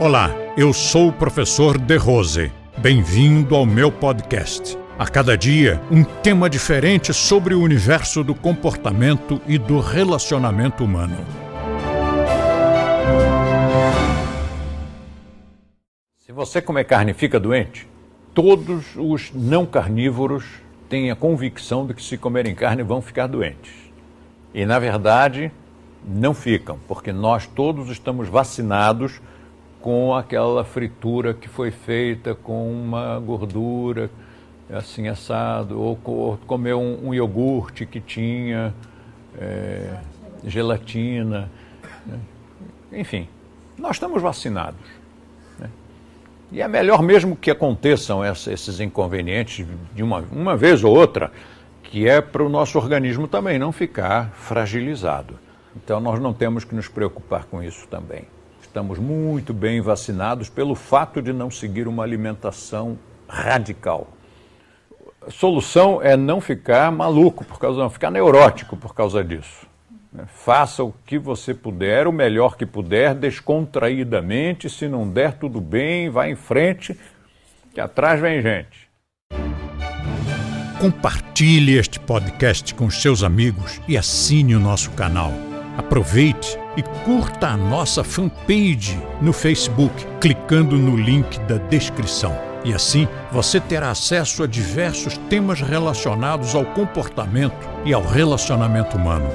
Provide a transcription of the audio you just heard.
Olá, eu sou o professor De Rose. Bem-vindo ao meu podcast. A cada dia, um tema diferente sobre o universo do comportamento e do relacionamento humano. Se você comer carne fica doente, todos os não carnívoros têm a convicção de que se comerem carne vão ficar doentes. E na verdade, não ficam, porque nós todos estamos vacinados com aquela fritura que foi feita com uma gordura assim assado, ou, comer um, um, iogurte que tinha é, gelatina. Né? Enfim, nós estamos vacinados. Né? E é melhor mesmo que aconteçam essa, esses inconvenientes de uma, uma vez ou outra, que é para o nosso organismo também não ficar fragilizado. Então nós não temos que nos preocupar com isso também. Estamos muito bem vacinados pelo fato de não seguir uma alimentação radical. A solução é não ficar maluco por causa, não ficar neurótico por causa disso. Faça o que você puder, o melhor que puder, descontraídamente. Se não der, tudo bem, vá em frente, que atrás vem gente. Compartilhe este podcast com seus amigos e assine o nosso canal. Aproveite e curta a nossa fanpage no Facebook, clicando no link da descrição. E assim você terá acesso a diversos temas relacionados ao comportamento e ao relacionamento humano.